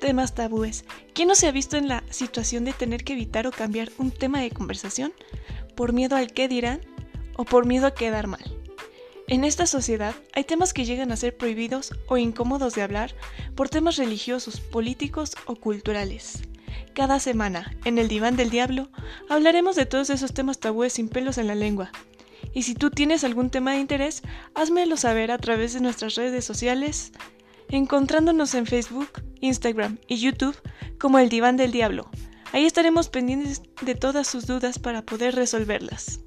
temas tabúes. ¿Quién no se ha visto en la situación de tener que evitar o cambiar un tema de conversación por miedo al qué dirán o por miedo a quedar mal? En esta sociedad hay temas que llegan a ser prohibidos o incómodos de hablar por temas religiosos, políticos o culturales. Cada semana, en el Diván del Diablo, hablaremos de todos esos temas tabúes sin pelos en la lengua. Y si tú tienes algún tema de interés, házmelo saber a través de nuestras redes sociales, encontrándonos en Facebook, Instagram y YouTube como el Diván del Diablo. Ahí estaremos pendientes de todas sus dudas para poder resolverlas.